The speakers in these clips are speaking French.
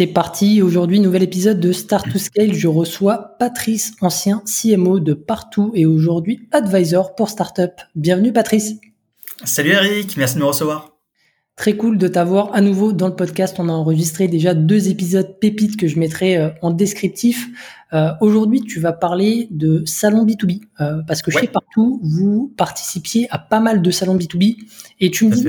C'est parti, aujourd'hui nouvel épisode de Start to Scale. Je reçois Patrice, ancien CMO de partout et aujourd'hui advisor pour Startup. Bienvenue Patrice. Salut Eric, merci de me recevoir. Très cool de t'avoir à nouveau dans le podcast. On a enregistré déjà deux épisodes pépites que je mettrai euh, en descriptif. Euh, aujourd'hui, tu vas parler de salon B2B euh, parce que chez Partout, vous participiez à pas mal de salons B2B et tu me dis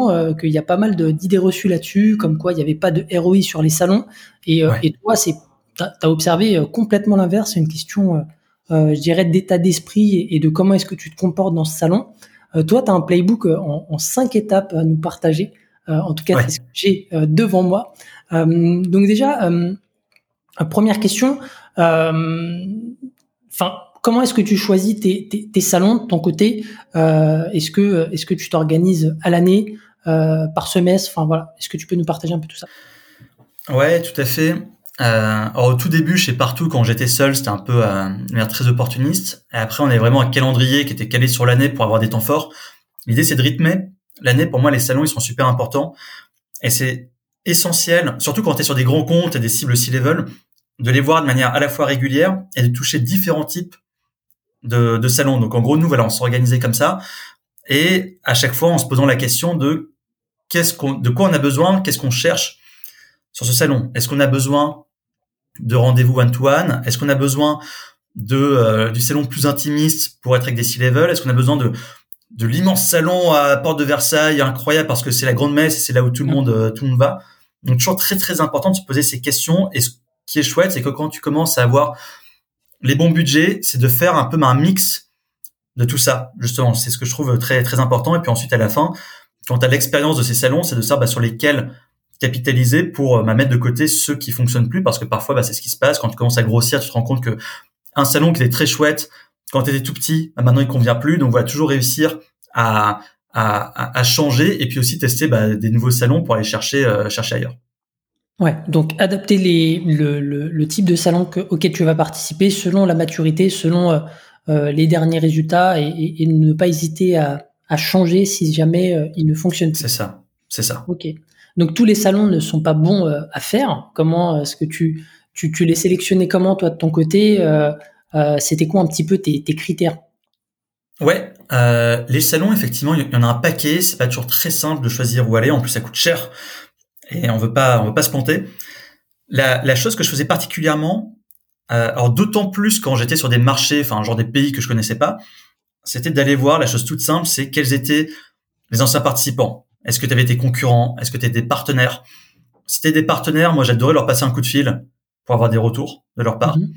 euh, qu'il y a pas mal d'idées reçues là-dessus, comme quoi il n'y avait pas de ROI sur les salons. Et, euh, et toi, c'est, t'as as observé euh, complètement l'inverse. C'est une question, je dirais, d'état d'esprit et, de comment est-ce que tu te comportes dans ce salon. toi, tu as un playbook en, en, cinq étapes à nous partager. en tout cas, c'est ce que j'ai devant moi. donc déjà, première question. Enfin, comment est-ce que tu choisis tes, salons de ton côté euh, Est-ce que tu t'organises à l'année, euh, par semestre Enfin voilà, est-ce que tu peux nous partager un peu tout ça? Ouais, tout à fait. Euh, alors, au tout début, chez Partout, quand j'étais seul, c'était un peu euh, très opportuniste. Et après, on avait vraiment un calendrier qui était calé sur l'année pour avoir des temps forts. L'idée, c'est de rythmer. L'année, pour moi, les salons, ils sont super importants. Et c'est essentiel, surtout quand tu es sur des grands comptes et des cibles C-level, de les voir de manière à la fois régulière et de toucher différents types de, de salons. Donc en gros, nous, voilà, on s'organisait comme ça. Et à chaque fois, en se posant la question de qu'est-ce qu'on, de quoi on a besoin, qu'est-ce qu'on cherche sur ce salon? Est-ce qu'on a besoin de rendez-vous one-to-one? Est-ce qu'on a besoin de euh, du salon plus intimiste pour être avec des C-level Est-ce qu'on a besoin de de l'immense salon à Porte de Versailles incroyable parce que c'est la grande messe et c'est là où tout le monde euh, tout le monde va? Donc toujours très très important de se poser ces questions et ce qui est chouette c'est que quand tu commences à avoir les bons budgets, c'est de faire un peu un mix de tout ça. Justement, c'est ce que je trouve très très important. Et puis ensuite, à la fin, quand tu l'expérience de ces salons, c'est de savoir bah, sur lesquels capitaliser pour euh, bah, mettre de côté ceux qui fonctionnent plus, parce que parfois, bah, c'est ce qui se passe. Quand tu commences à grossir, tu te rends compte que un salon qui était très chouette quand tu étais tout petit, maintenant il convient plus. Donc voilà, toujours réussir à, changer et puis aussi tester des nouveaux salons pour aller chercher euh, chercher ailleurs. Ouais, donc adapter les, le, le, le type de salon que, auquel tu vas participer selon la maturité, selon euh, euh, les derniers résultats et, et, ne pas hésiter à, à changer si jamais euh, il ne fonctionne pas. C'est ça, c'est ça. Ok. Donc tous les salons ne sont pas bons euh, à faire. Comment est-ce que tu, tu, tu les sélectionnais comment toi de ton côté C'était quoi un petit peu tes, tes critères? Ouais, les salons, effectivement, il y en a un paquet. C'est pas toujours très simple de choisir où aller. En plus, ça coûte cher et on veut pas, on veut pas se planter. La, la chose que je faisais particulièrement, euh, alors d'autant plus quand j'étais sur des marchés, enfin genre des pays que je connaissais pas, c'était d'aller voir la chose toute simple, c'est quels étaient les anciens participants. Est-ce que tu avais tes concurrents? Est-ce que tu des partenaires? Si tu des partenaires, moi j'adorais leur passer un coup de fil pour avoir des retours de leur part. Mm-hmm.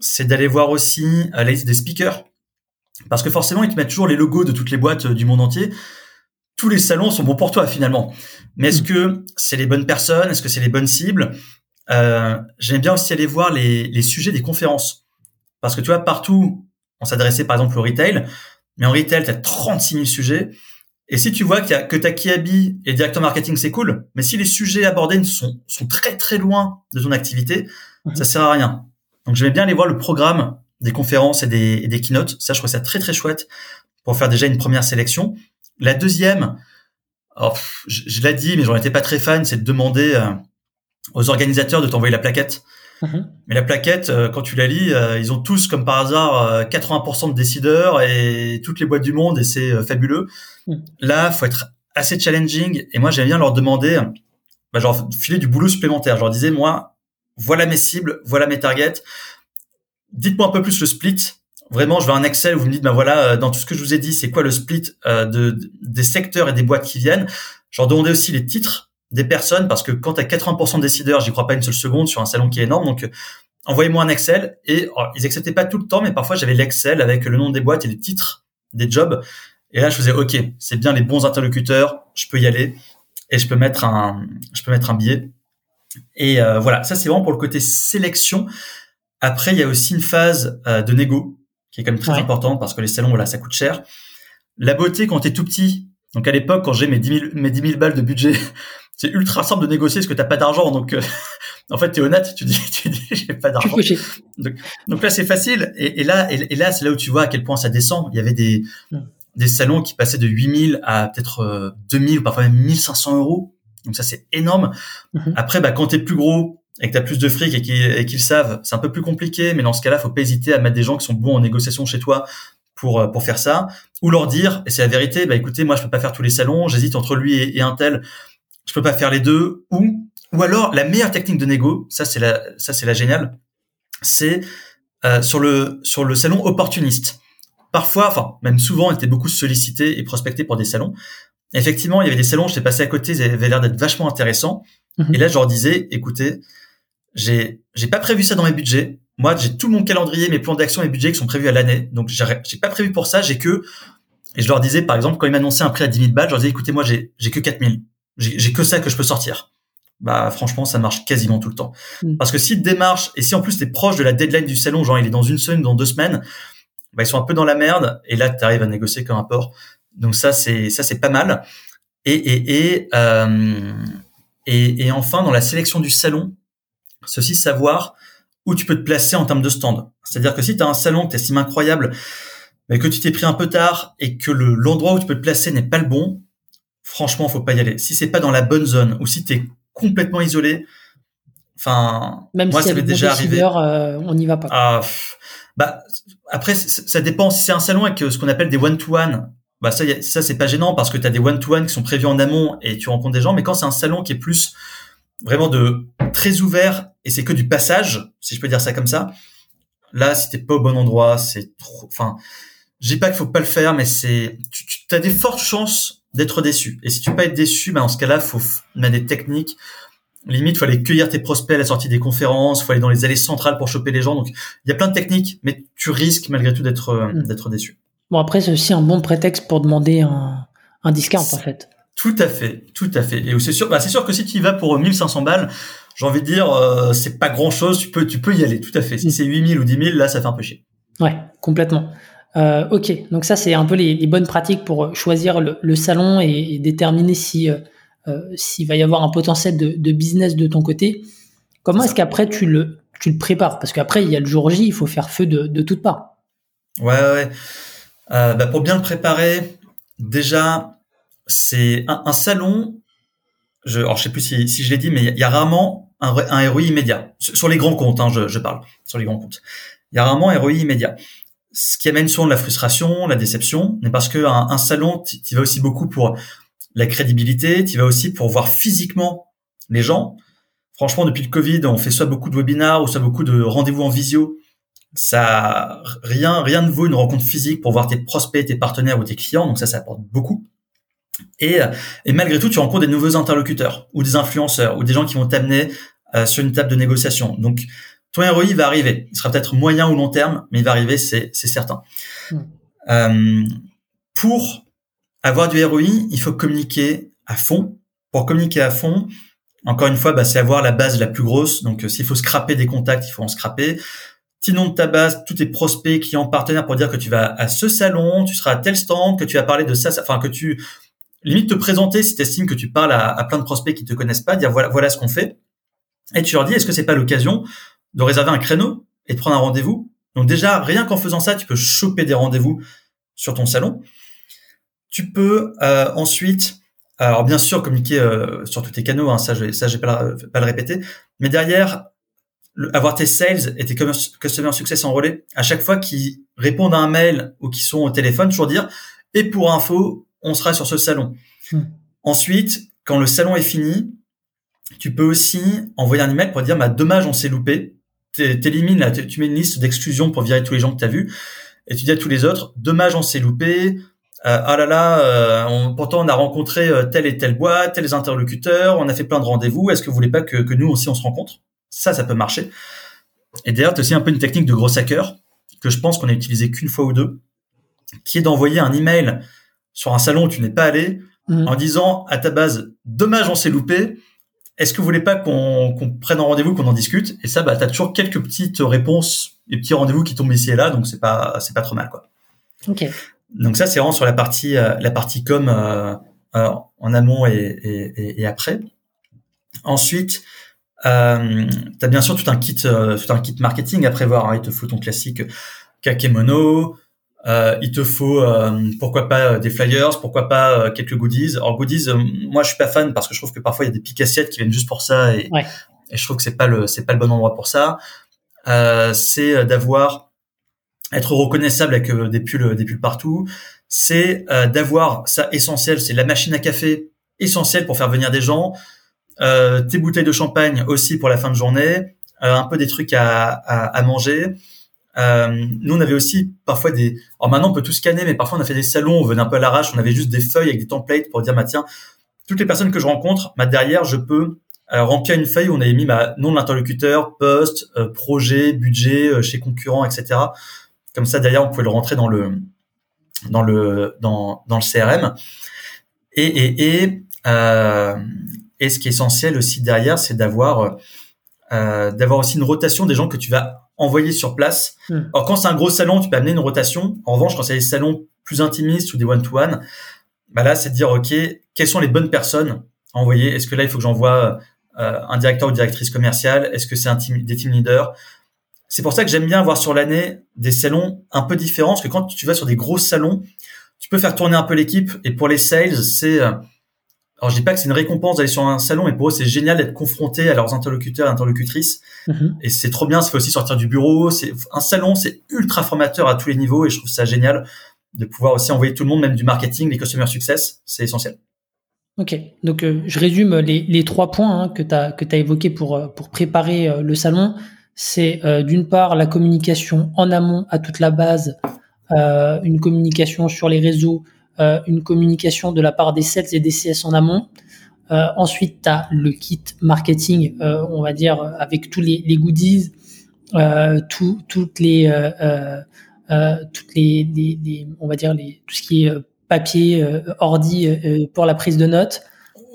C'est d'aller voir aussi euh, la liste des speakers. Parce que forcément, ils te mettent toujours les logos de toutes les boîtes euh, du monde entier. Tous les salons sont bons pour toi finalement. Mais est-ce mm. que c'est les bonnes personnes? Est-ce que c'est les bonnes cibles? Euh, J'aime bien aussi aller voir les, les sujets des conférences. Parce que tu vois, partout, on s'adressait par exemple au retail, mais en retail, tu as 36 000 sujets. Et si tu vois qu'il y a, que ta Kiabi et le directeur marketing, c'est cool, mais si les sujets abordés sont, sont très très loin de ton activité, mhm. ça sert à rien. Donc j'aimais bien aller voir le programme des conférences et des, et des keynotes. Ça, je trouve ça très très chouette pour faire déjà une première sélection. La deuxième, oh, je, je l'ai dit, mais j'en étais pas très fan, c'est de demander euh, aux organisateurs de t'envoyer la plaquette. Mhm. Mais la plaquette, euh, quand tu la lis, euh, ils ont tous, comme par hasard, 80% euh, de décideurs et toutes les boîtes du monde et c'est fabuleux. Mhm. Là, faut être assez challenging et moi, j'aime bien leur demander, bah, genre, filer du boulot supplémentaire. Je leur disais, moi, voilà mes cibles, voilà mes targets. Dites-moi un peu plus le split. Vraiment, je veux un Excel où vous me dites, bah voilà, dans tout ce que je vous ai dit, c'est quoi le split de, des secteurs et des boîtes qui viennent. Je leur demandais aussi les titres des personnes parce que quand as 80% de décideurs, j'y crois pas une seule seconde sur un salon qui est énorme. Donc, euh, envoyez-moi un Excel. Et oh, ils acceptaient pas tout le temps, mais parfois j'avais l'Excel avec le nom des boîtes et les titres des jobs. Et là, je faisais OK, c'est bien les bons interlocuteurs, je peux y aller. et je peux mettre un, je peux mettre un billet. Et euh, voilà, ça c'est vraiment pour le côté sélection. Après, il y a aussi une phase euh, de négo qui est quand même très importante parce que les salons, voilà, ça coûte cher. La beauté quand t'es tout petit. Donc à l'époque, quand j'ai mes 10 000, mes 10 000 balles de budget, c'est ultra simple de négocier parce que t'as pas d'argent. Donc euh, en fait, t'es honnête, tu dis, tu dis, j'ai pas d'argent. Donc, donc, là, c'est facile. Et, et là, et, là, c'est là où tu vois à quel point ça descend. Il y avait des des salons qui passaient de 8000 à peut-être 2000 euh, ou parfois même 1500 euros. Donc ça, c'est énorme. Mm-hmm. Après, bah, quand t'es plus gros, et que tu as plus de fric et qu'ils savent, c'est un peu plus compliqué, mais dans ce cas-là, faut pas hésiter à mettre des gens qui sont bons en négociation chez toi pour euh, pour faire ça, ou leur dire, et c'est la vérité, bah écoutez, moi je peux pas faire tous les salons, j'hésite entre lui et, un tel, je peux pas faire les deux, ou ou alors la meilleure technique de négo, ça c'est la ça c'est la géniale, c'est euh, sur le sur le salon opportuniste. Parfois, enfin même souvent, on était beaucoup sollicité et prospecté pour des salons. Effectivement, il y avait des salons, j'étais passé à côté, ils avaient l'air d'être vachement intéressants. Mhm. Et là, je leur disais, écoutez, j'ai j'ai pas prévu ça dans mes budgets. Moi, j'ai tout mon calendrier, mes plans d'action et budgets qui sont prévus à l'année. Donc, j'ai pas prévu pour ça. J'ai que et je leur disais, par exemple, quand ils m'annonçaient un prix à 10 000 balles, je leur disais, écoutez, moi, j'ai j'ai que 4 000. J'ai que ça que je peux sortir. Bah, franchement, ça marche quasiment tout le temps. Mm. Parce que si te démarche et si en plus t'es proche de la deadline du salon, genre il est dans une semaine, dans deux semaines, bah ils sont un peu dans la merde. Et là, tu arrives à négocier comme un port. Donc ça, c'est ça, c'est pas mal. Et et et, euh, et et enfin, dans la sélection du salon, c'est aussi savoir où tu peux te placer en termes de stand. C'est-à-dire que si tu as un salon que tu estimes incroyable, mais que tu t'es pris un peu tard et que le, l'endroit où tu peux te placer n'est pas le bon, franchement, faut pas y aller. Si c'est pas dans la bonne zone ou si tu es complètement isolé, enfin, même moi, si ça m'est déjà arrivé. Euh, on n'y va pas. Ah, bah, après, ça dépend. Si c'est un salon avec ce qu'on appelle des one-to-one, bah ça, ça c'est pas gênant parce que tu as des one-to-one qui sont prévus en amont et tu rencontres des gens. Mais quand c'est un salon qui est plus vraiment de très ouvert et c'est que du passage, si je peux dire ça comme ça. Là, si t'es pas au bon endroit, c'est trop. Enfin, je dis pas qu'il faut pas le faire, mais c'est tu, tu as des fortes chances d'être déçu. Et si tu peux pas être déçu, ben dans ce cas-là, faut mettre des techniques. Limite, faut aller cueillir tes prospects à la sortie des conférences, faut aller dans les allées centrales pour choper les gens. Donc, il y a plein de techniques, mais tu risques malgré tout d'être mm. d'être déçu. Bon, après, c'est aussi un bon prétexte pour demander un, un discount en fait. Tout à fait, tout à fait. Et c'est sûr, bah c'est sûr que si tu y vas pour 1500 balles, j'ai envie de dire, euh, c'est pas grand chose. Tu peux, tu peux y aller, tout à fait. Si c'est 8000 ou 10 000, là, ça fait un peu chier. Ouais, complètement. Euh, ok, donc ça c'est un peu les, bonnes pratiques pour choisir le, salon et, déterminer si euh, s'il va y avoir un potentiel de, business de ton côté. Comment est-ce qu'après tu le tu le prépares? Parce qu'après il y a le jour J, il faut faire feu de, de toutes parts. Ouais, ouais. Bah, pour bien le préparer, déjà c'est un, salon. Je, alors je sais plus si, si je l'ai dit, mais il y, a rarement un, un ROI immédiat sur, les grands comptes. Hein, je, je, parle sur les grands comptes. Il y a rarement un ROI immédiat. Ce qui amène souvent de la frustration, la déception, mais parce que un, salon, tu vas aussi beaucoup pour la crédibilité, tu vas aussi pour voir physiquement les gens. Franchement, depuis le Covid, on fait soit beaucoup de webinars ou soit beaucoup de rendez-vous en visio. Ça, rien, rien ne vaut une rencontre physique pour voir tes prospects, tes partenaires ou tes clients. Donc ça, ça apporte beaucoup. Et, et malgré tout, tu rencontres des nouveaux interlocuteurs ou des influenceurs ou des gens qui vont t'amener euh, sur une table de négociation. Donc, ton ROI va arriver. Il sera peut-être moyen ou long terme, mais il va arriver, c'est certain. Hmm. Euh, pour avoir du ROI, il faut communiquer à fond. Pour communiquer à fond, encore une fois, bah, c'est avoir la base la plus grosse. Donc, euh, s'il faut scraper des contacts, il faut en scraper. Petit nom de ta base, tous tes prospects, clients, partenaires pour dire que tu vas à ce salon, tu seras à tel stand, que tu vas parler de ça, enfin que tu limite te présenter si tu estimes que tu parles à, plein de prospects qui te connaissent pas, dire voilà, voilà ce qu'on fait. Et tu leur dis, est-ce que c'est pas l'occasion de réserver un créneau et de prendre un rendez-vous? Donc déjà, rien qu'en faisant ça, tu peux choper des rendez-vous sur ton salon. Tu peux euh, ensuite, alors bien sûr, communiquer euh, sur tous tes canaux, hein, ça, je, ça, j'ai pas, pas le répéter, mais derrière, avoir tes sales et tes customer success en relais, à chaque fois qu'ils répondent à un mail ou qu'ils sont au téléphone, toujours dire, et pour info, on sera sur ce salon. Hmm. Ensuite, quand le salon est fini, tu peux aussi envoyer un email pour dire bah dommage on s'est loupé. T'élimines là, tu mets une liste d'exclusion pour virer tous les gens que tu as vus et tu dis à tous les autres dommage on s'est loupé. Euh, ah là là, euh, pourtant on a rencontré euh, telle et telle boîte, tels interlocuteurs, on a fait plein de rendez-vous. Est-ce que vous voulez pas que, que nous aussi on se rencontre? Ça, ça peut marcher. Et d'ailleurs, c'est aussi un peu une technique de gros hacker que je pense qu'on a utilisé qu'une fois ou deux, qui est d'envoyer un email sur un salon où tu n'es pas allé mhm. en disant à ta base, dommage, on s'est loupé. Est-ce que vous voulez pas qu'on prenne un rendez-vous, qu'on en discute? Et ça, bah, t'as toujours quelques petites réponses, et petits rendez-vous qui tombent ici et là, donc c'est pas c'est pas trop mal, quoi. Ok. Donc ça, c'est vraiment sur la partie euh, la partie com euh, euh, en amont et, et, et, après. Ensuite, euh, tu as bien sûr tout un kit tout un kit marketing à prévoir. Hein. Il te faut ton classique kakemono, euh, il te faut euh, pourquoi pas euh, des flyers, pourquoi pas euh, quelques goodies. Alors goodies, moi je suis pas fan parce que je trouve que parfois il y a des piques assiettes qui viennent juste pour ça et, et je trouve que c'est pas le c'est pas le bon endroit pour ça. c'est d'avoir être reconnaissable avec des pulls des pulls partout. C'est d'avoir ça essentiel, c'est la machine à café essentielle pour faire venir des gens. tes bouteilles de champagne aussi pour la fin de journée. un peu des trucs à, à, à manger euh, nous, on avait aussi parfois des. Alors maintenant, on peut tout scanner, mais parfois on a fait des salons, on venait un peu à l'arrache, on avait juste des feuilles avec des templates pour dire, bah tiens, toutes les personnes que je rencontre, bah, derrière, je peux euh, remplir une feuille où on avait mis ma nom de l'interlocuteur, poste, euh, projet, budget, euh, chez concurrent, etc. Comme ça, derrière, on pouvait le rentrer dans le dans le dans dans le CRM. Et et et et ce qui est essentiel aussi derrière, c'est d'avoir d'avoir aussi une rotation des gens que tu vas envoyer sur place. Hmm. Alors quand c'est un gros salon, tu peux amener une rotation. En revanche, quand c'est des salons plus intimistes ou des one-to-one, bah là, c'est de dire, OK, quelles sont les bonnes personnes à envoyer? Est-ce que là, il faut que j'envoie euh, un directeur ou directrice commerciale? Est-ce que c'est team, des team leaders? C'est pour ça que j'aime bien avoir sur l'année des salons un peu différents, parce que quand tu vas sur des gros salons, tu peux faire tourner un peu l'équipe. Et pour les sales, c'est... Euh, alors je dis pas que c'est une récompense d'aller sur un salon, mais pour eux c'est génial d'être confronté à leurs interlocuteurs interlocutrices. Mhm. Et c'est trop bien, ça fait aussi sortir du bureau. C'est un salon, c'est ultra formateur à tous les niveaux et je trouve ça génial de pouvoir aussi envoyer tout le monde, même du marketing, les customer success, c'est essentiel. Ok, donc euh, je résume les, les trois points hein, que tu as, que as évoqués pour, euh, pour préparer euh, le salon. C'est d'une part la communication en amont à toute la base, une communication sur les réseaux, une communication de la part des sales et des CS en amont. Euh, ensuite, tu as le kit marketing, euh, on va dire, avec tous les, goodies, tout, toutes les, toutes les, on va dire, les, tout ce qui est papier, ordi pour la prise de notes.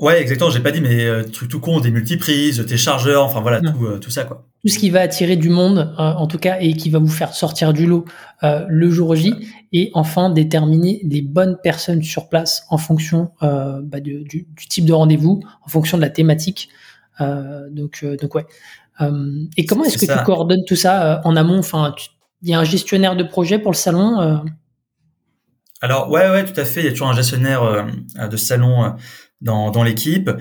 Ouais, exactement. J'ai pas dit, mais euh, truc tout con, des multiprises, tes chargeurs, enfin voilà, tout, euh, tout ça quoi. Tout ce qui va attirer du monde, euh, en tout cas, et qui va vous faire sortir du lot euh, le jour J. Et enfin, déterminer les bonnes personnes sur place en fonction bah, du, du, type de rendez-vous, en fonction de la thématique. donc, donc ouais. et comment est-ce que tu coordonnes tout ça en amont? Enfin, il y a un gestionnaire de projet pour le salon. Alors ouais, ouais, tout à fait. Il y a toujours un gestionnaire de salon dans, dans l'équipe.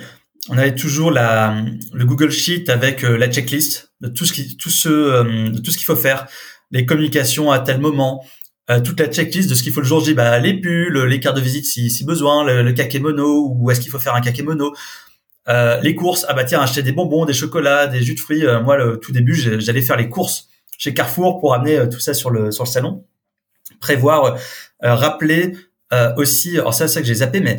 On avait toujours la, le Google Sheet avec euh, la checklist de tout ce qui, tout ce, euh, de tout ce qu'il faut faire, les communications à tel moment, euh, toute la checklist de ce qu'il faut le jour J, bah, les pulls, les cartes de visite si, si besoin, le, le kakémono ou est-ce qu'il faut faire un kakémono, euh, les courses, ah bah tiens, acheter des bonbons, des chocolats, des jus de fruits. moi, le tout début, j'allais faire les courses chez Carrefour pour amener tout ça sur le sur le salon. Prévoir, rappeler aussi, alors ça, c'est ça que j'ai zappé, mais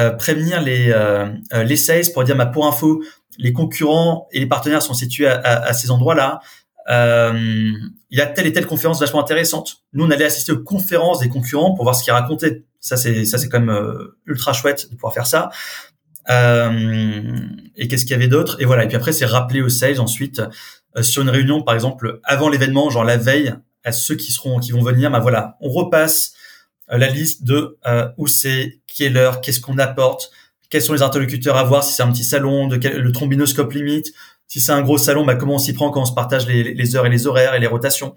euh, prévenir les euh, euh, les sales pour dire bah, pour info les concurrents et les partenaires sont situés à, ces endroits-là. Il y a telle et telle conférence vachement intéressante. Nous, on allait assister aux conférences des concurrents pour voir ce qu'ils racontaient. Ça, c'est ça, c'est quand même ultra chouette de pouvoir faire ça. Et qu'est-ce qu'il y avait d'autre? Et voilà. Et puis après, c'est rappeler aux sales ensuite sur une réunion, par exemple, avant l'événement, genre la veille, à ceux qui seront, qui vont venir. Bah voilà, on repasse la liste de euh, où c'est, qui est l'heure, qu'est-ce qu'on apporte, quels sont les interlocuteurs à voir, si c'est un petit salon, de quel, le trombinoscope limite, si c'est un gros salon, bah, comment on s'y prend quand on se partage les, les, heures et les horaires et les rotations.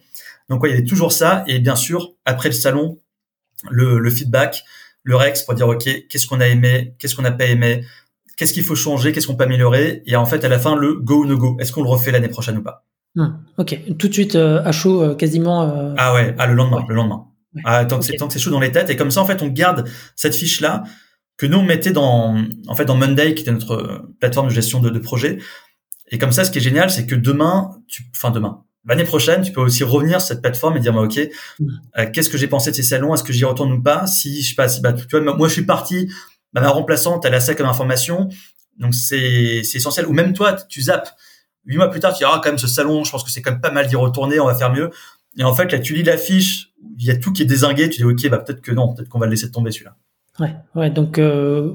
Donc ouais, il y a toujours ça. Et bien sûr, après le salon, le, le feedback, le Rex pour dire OK, qu'est-ce qu'on a aimé, qu'est-ce qu'on n'a pas aimé, qu'est-ce qu'il faut changer, qu'est-ce qu'on peut améliorer. Et en fait, à la fin, le go ou no go. Est-ce qu'on le refait l'année prochaine ou pas? Hmm, Ok, tout de suite euh, à chaud, euh, quasiment. Ah ouais, ah le lendemain, le lendemain. Ah, tant que c'est tant que c'est chaud dans les têtes. Et comme ça en fait on garde cette fiche là que nous on mettait dans en fait dans Monday qui était notre euh, plateforme de gestion de, de projet et comme ça ce qui est génial c'est que demain tu enfin demain l'année prochaine tu peux aussi revenir sur cette plateforme et dire bah, ok euh, qu'est-ce que j'ai pensé de ces salons? Est-ce que j'y retourne ou pas? Si je sais pas si bah tu vois moi je suis parti bah, ma remplaçante elle a ça comme information. Donc c'est c'est essentiel. Ou même toi tu zappes. Huit mois plus tard tu dis ah quand même ce salon je pense que c'est quand même pas mal d'y retourner on va faire mieux. Et en fait, là, tu lis l'affiche, il y a tout qui est désingué, tu dis, OK, bah, peut-être que non, peut-être qu'on va le laisser tomber celui-là. Ouais, ouais. Donc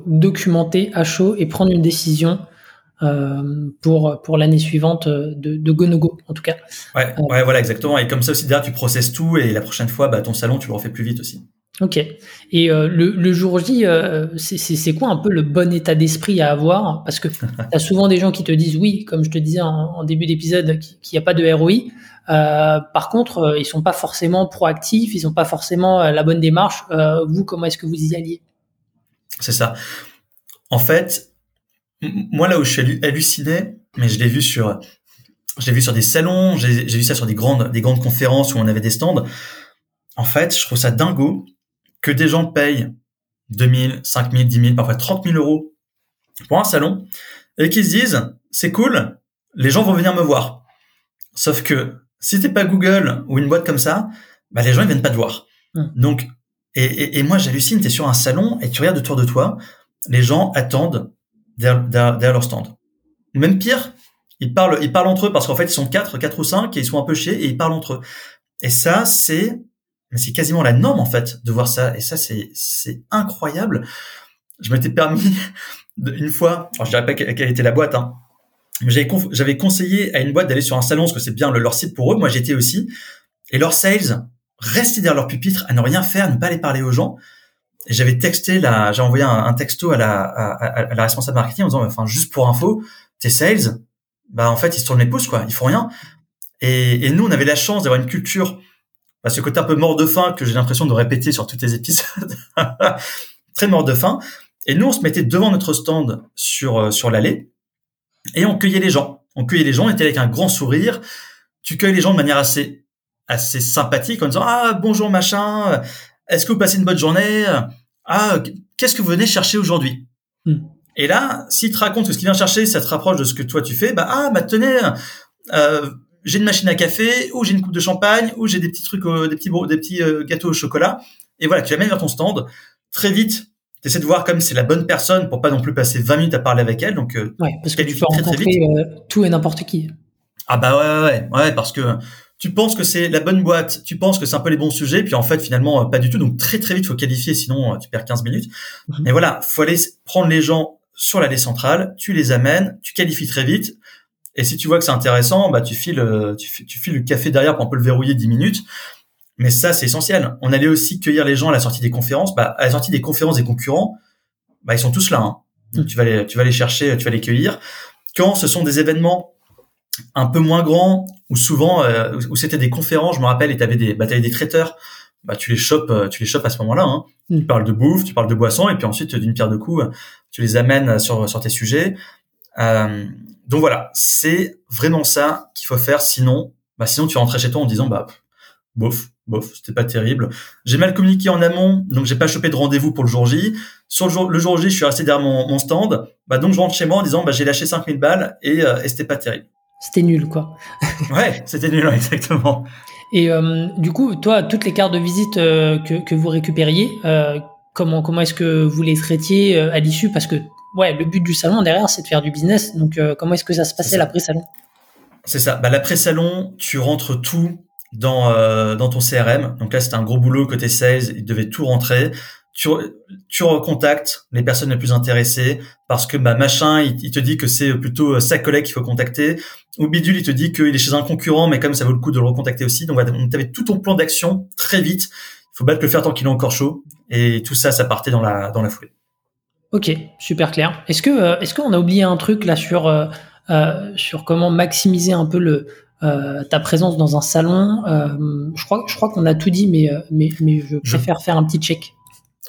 documenter à chaud et prendre une décision euh, pour pour l'année suivante euh, de, de go no go en tout cas. Ouais, euh, ouais, voilà exactement. Et comme ça aussi derrière tu processes tout et la prochaine fois bah ton salon tu le refais plus vite aussi. Ok. Et euh, le, le, jour J, euh, c'est quoi un peu le bon état d'esprit à avoir? Parce que tu as souvent des gens qui te disent oui, comme je te disais en, en début d'épisode, qu'il n'y a pas de ROI. Euh, par contre, ils sont pas forcément proactifs, ils ont pas forcément la bonne démarche. vous, comment est-ce que vous y alliez? C'est ça. En fait, moi là où je suis halluciné, mais je l'ai vu sur, je l'ai vu sur des salons, j'ai vu ça sur des grandes, des grandes conférences où on avait des stands. En fait, je trouve ça dingo que des gens payent 2000, 5000, 10 000, parfois 30 000 euros pour un salon et qu'ils se disent c'est cool, les gens vont venir me voir. Sauf que si t'es pas Google ou une boîte comme ça, bah les gens ils viennent pas te voir. Mmh. Donc et, et, et moi j'hallucine, t'es sur un salon et tu regardes autour de toi, les gens attendent derrière, leur stand. Même pire, ils parlent, ils parlent entre eux parce qu'en fait ils sont quatre, quatre ou cinq et ils sont un peu chiés et ils parlent entre eux. Et ça, c'est, c'est quasiment la norme en fait de voir ça. Et ça, c'est, c'est incroyable. Je m'étais permis une fois, alors je dirais pas quelle était la boîte, hein, mais j'avais, conseillé à une boîte d'aller sur un salon parce que c'est bien leur site pour eux. Moi, j'étais aussi. Et leurs sales rester derrière leur pupitre, à ne rien faire, ne pas aller parler aux gens j'avais texté la, j'ai envoyé un, texto à la, à, la responsable marketing en disant, enfin, juste pour info, tes sales, bah, en fait, ils se tournent les pouces, quoi. Ils font rien. Et, et nous, on avait la chance d'avoir une culture, bah, ce côté un peu mort de faim que j'ai l'impression de répéter sur tous les épisodes. Très mort de faim. Et nous, on se mettait devant notre stand sur, euh, sur l'allée et on cueillait les gens. On cueillait les gens, on était avec un grand sourire. Tu cueilles les gens de manière assez, assez sympathique en disant, ah, bonjour, machin. Est-ce que vous passez une bonne journée? Ah, qu'est-ce que vous venez chercher aujourd'hui? Hmm. Et là, s'il te raconte ce qu'il vient chercher, ça te rapproche de ce que toi tu fais, bah ah, bah tenez, euh, j'ai une machine à café, ou j'ai une coupe de champagne, ou j'ai des petits trucs, des petits des petits euh, gâteaux au chocolat. Et voilà, tu l'amènes vers ton stand. Très vite, tu essaies de voir comme c'est la bonne personne pour pas non plus passer 20 minutes à parler avec elle. Donc, euh, ouais, parce que tu peux rencontrer tout et n'importe qui. Ah bah ouais, ouais, ouais, parce que tu penses que c'est la bonne boîte, tu penses que c'est un peu les bons sujets, puis en fait finalement euh, pas du tout. Donc très très vite faut qualifier, sinon euh, tu perds 15 minutes. Mhm. Mais voilà, faut aller prendre les gens sur l'allée centrale, tu les amènes, tu qualifies très vite. Et si tu vois que c'est intéressant, bah tu files, euh, tu, tu files le café derrière pour un peu le verrouiller 10 minutes. Mais ça c'est essentiel. On allait aussi cueillir les gens à la sortie des conférences. Bah à la sortie des conférences des concurrents, bah ils sont tous là. Hein. Donc, tu vas les, tu vas les chercher, tu vas les cueillir. Quand ce sont des événements un peu moins grand où souvent euh, où c'était des conférences je me rappelle et t'avais des bah des traiteurs bah tu les chopes euh, tu les chopes à ce moment-là hein. Mm. tu parles de bouffe tu parles de boisson et puis ensuite d'une pierre de coups tu les amènes sur sur tes sujets euh, donc voilà c'est vraiment ça qu'il faut faire sinon bah sinon tu rentrais chez toi en disant bah bof bof c'était pas terrible. J'ai mal communiqué en amont donc j'ai pas chopé de rendez-vous pour le jour J. Sur le jour, le jour J je suis resté derrière mon, mon stand. Bah donc je rentre chez moi en disant bah j'ai lâché 5000 balles et, et c'était pas terrible. C'était nul, quoi. ouais, c'était nul, exactement. Et euh, du coup, toi, toutes les cartes de visite euh, que, que, vous récupériez, euh, comment, comment est-ce que vous les traitiez à l'issue? Parce que ouais, le but du salon derrière, c'est de faire du business. Donc, comment est-ce que ça se passait l'après-salon C'est ça. Bah, l'après-salon, tu rentres tout dans, dans ton CRM. Donc là, c'était un gros boulot côté sales. Il devait tout rentrer tu, tu recontactes les personnes les plus intéressées parce que bah machin il, te dit que c'est plutôt euh, sa collègue qu'il faut contacter ou bidule il te dit qu'il est chez un concurrent mais comme ça vaut le coup de le recontacter aussi donc tu avais tout ton plan d'action très vite il faut battre le faire tant qu'il est encore chaud et tout ça ça partait dans la dans la foulée ok super clair est-ce que euh, est-ce qu'on a oublié un truc là sur euh, sur comment maximiser un peu le ta présence dans un salon? Je crois je crois qu'on a tout dit mais mais mais je préfère faire un petit check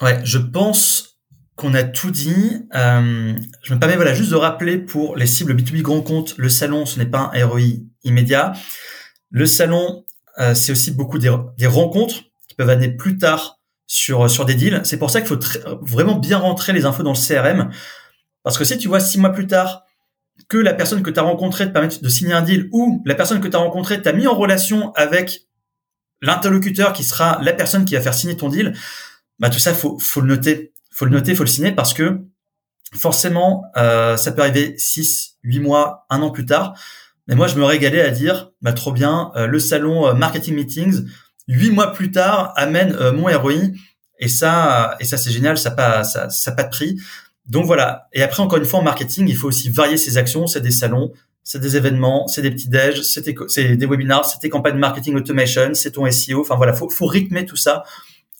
Ouais, je pense qu'on a tout dit. Euh, je me permets voilà juste de rappeler pour les cibles B2B grand compte, le salon ce n'est pas un ROI immédiat. Le salon euh, c'est aussi beaucoup des, des, rencontres qui peuvent amener plus tard sur des deals. C'est pour ça qu'il faut vraiment bien rentrer les infos dans le CRM parce que si tu vois six mois plus tard que la personne que tu as rencontrée te permet de signer un deal ou la personne que tu as rencontrée t'a mis en relation avec l'interlocuteur qui sera la personne qui va faire signer ton deal, bah tout ça faut faut le noter, faut le noter, faut le signer parce que forcément euh, ça peut arriver 6, 8 mois, un an plus tard. Mais moi je me régalais à dire bah trop bien, euh, le salon euh, marketing meetings 8 mois plus tard amène mon ROI Et ça, et ça c'est génial, ça pas, ça, ça pas de prix. Donc voilà. Et après, encore une fois, en marketing, il faut aussi varier ses actions. C'est des salons, c'est des événements, c'est des petits déj, c'est des, webinars, c'est des campagnes marketing automation, c'est ton SEO. Enfin voilà, faut, faut rythmer tout ça.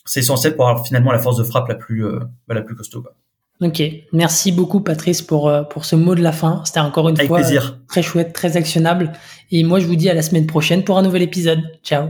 C'est essentiel pour avoir finalement la force de frappe la plus, euh, la plus costaud. Quoi. Ok, merci beaucoup Patrice pour, euh, pour ce mot de la fin. C'était encore une fois très chouette, très actionnable. Et moi, je vous dis à la semaine prochaine pour un nouvel épisode. Ciao.